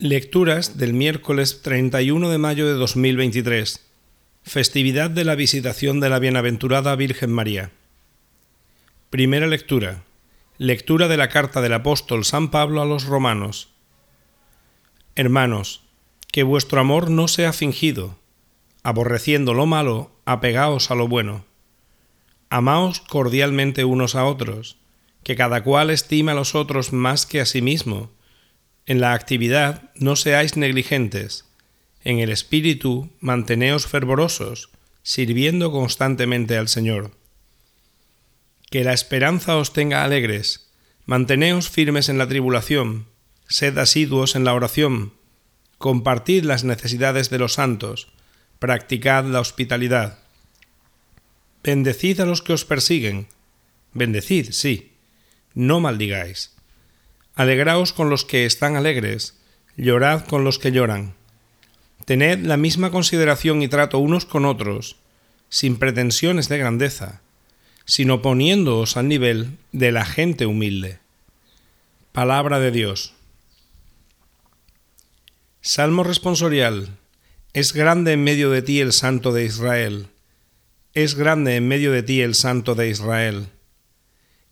Lecturas del miércoles 31 de mayo de 2023, festividad de la visitación de la Bienaventurada Virgen María. Primera lectura. Lectura de la carta del apóstol San Pablo a los romanos. Hermanos, que vuestro amor no sea fingido. Aborreciendo lo malo, apegaos a lo bueno. Amaos cordialmente unos a otros, que cada cual estima a los otros más que a sí mismo en la actividad no seáis negligentes. En el espíritu manteneos fervorosos, sirviendo constantemente al Señor. Que la esperanza os tenga alegres. Manteneos firmes en la tribulación. Sed asiduos en la oración. Compartid las necesidades de los santos. Practicad la hospitalidad. Bendecid a los que os persiguen. Bendecid, sí. No maldigáis. Alegraos con los que están alegres, llorad con los que lloran. Tened la misma consideración y trato unos con otros, sin pretensiones de grandeza, sino poniéndoos al nivel de la gente humilde. Palabra de Dios. Salmo responsorial. Es grande en medio de ti el Santo de Israel. Es grande en medio de ti el Santo de Israel.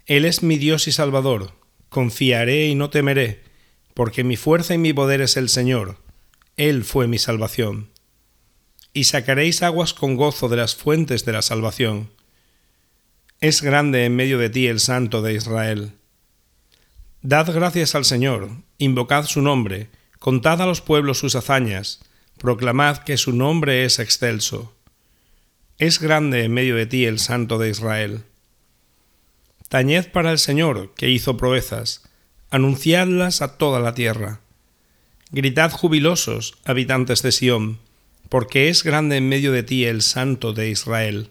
Él es mi Dios y Salvador Confiaré y no temeré, porque mi fuerza y mi poder es el Señor. Él fue mi salvación. Y sacaréis aguas con gozo de las fuentes de la salvación. Es grande en medio de ti el Santo de Israel. Dad gracias al Señor, invocad su nombre, contad a los pueblos sus hazañas, proclamad que su nombre es excelso. Es grande en medio de ti el Santo de Israel. Tañed para el Señor, que hizo proezas, anunciadlas a toda la tierra. Gritad jubilosos, habitantes de Sión, porque es grande en medio de ti el Santo de Israel.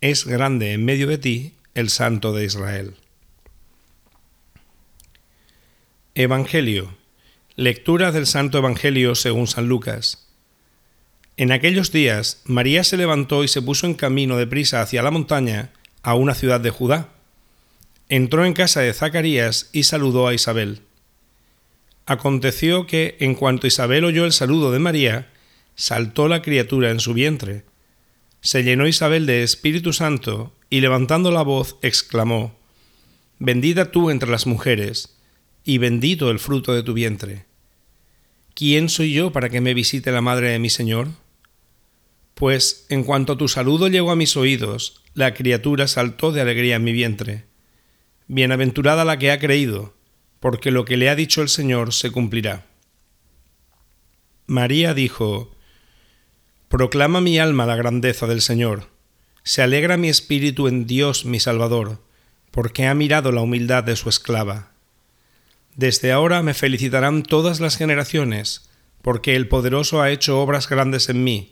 Es grande en medio de ti el Santo de Israel. Evangelio. Lectura del Santo Evangelio según San Lucas. En aquellos días María se levantó y se puso en camino de prisa hacia la montaña, a una ciudad de Judá. Entró en casa de Zacarías y saludó a Isabel. Aconteció que, en cuanto Isabel oyó el saludo de María, saltó la criatura en su vientre. Se llenó Isabel de Espíritu Santo y levantando la voz exclamó, Bendita tú entre las mujeres, y bendito el fruto de tu vientre. ¿Quién soy yo para que me visite la madre de mi Señor? Pues en cuanto tu saludo llegó a mis oídos, la criatura saltó de alegría en mi vientre. Bienaventurada la que ha creído, porque lo que le ha dicho el Señor se cumplirá. María dijo, Proclama mi alma la grandeza del Señor, se alegra mi espíritu en Dios mi Salvador, porque ha mirado la humildad de su esclava. Desde ahora me felicitarán todas las generaciones, porque el poderoso ha hecho obras grandes en mí.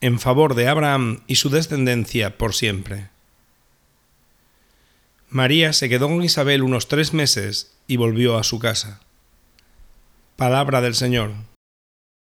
en favor de Abraham y su descendencia por siempre. María se quedó con Isabel unos tres meses y volvió a su casa. Palabra del Señor.